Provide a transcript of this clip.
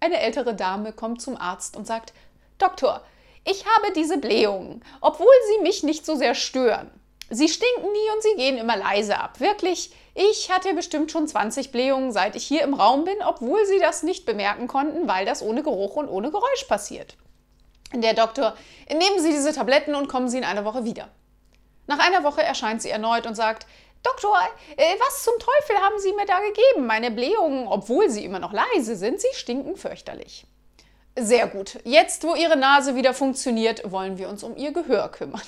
Eine ältere Dame kommt zum Arzt und sagt, Doktor, ich habe diese Blähungen, obwohl sie mich nicht so sehr stören. Sie stinken nie und sie gehen immer leise ab. Wirklich, ich hatte bestimmt schon 20 Blähungen, seit ich hier im Raum bin, obwohl sie das nicht bemerken konnten, weil das ohne Geruch und ohne Geräusch passiert. Der Doktor, nehmen Sie diese Tabletten und kommen Sie in einer Woche wieder. Nach einer Woche erscheint sie erneut und sagt, Doktor, äh, was zum Teufel haben Sie mir da gegeben? Meine Blähungen, obwohl sie immer noch leise sind, sie stinken fürchterlich. Sehr gut. Jetzt, wo Ihre Nase wieder funktioniert, wollen wir uns um Ihr Gehör kümmern.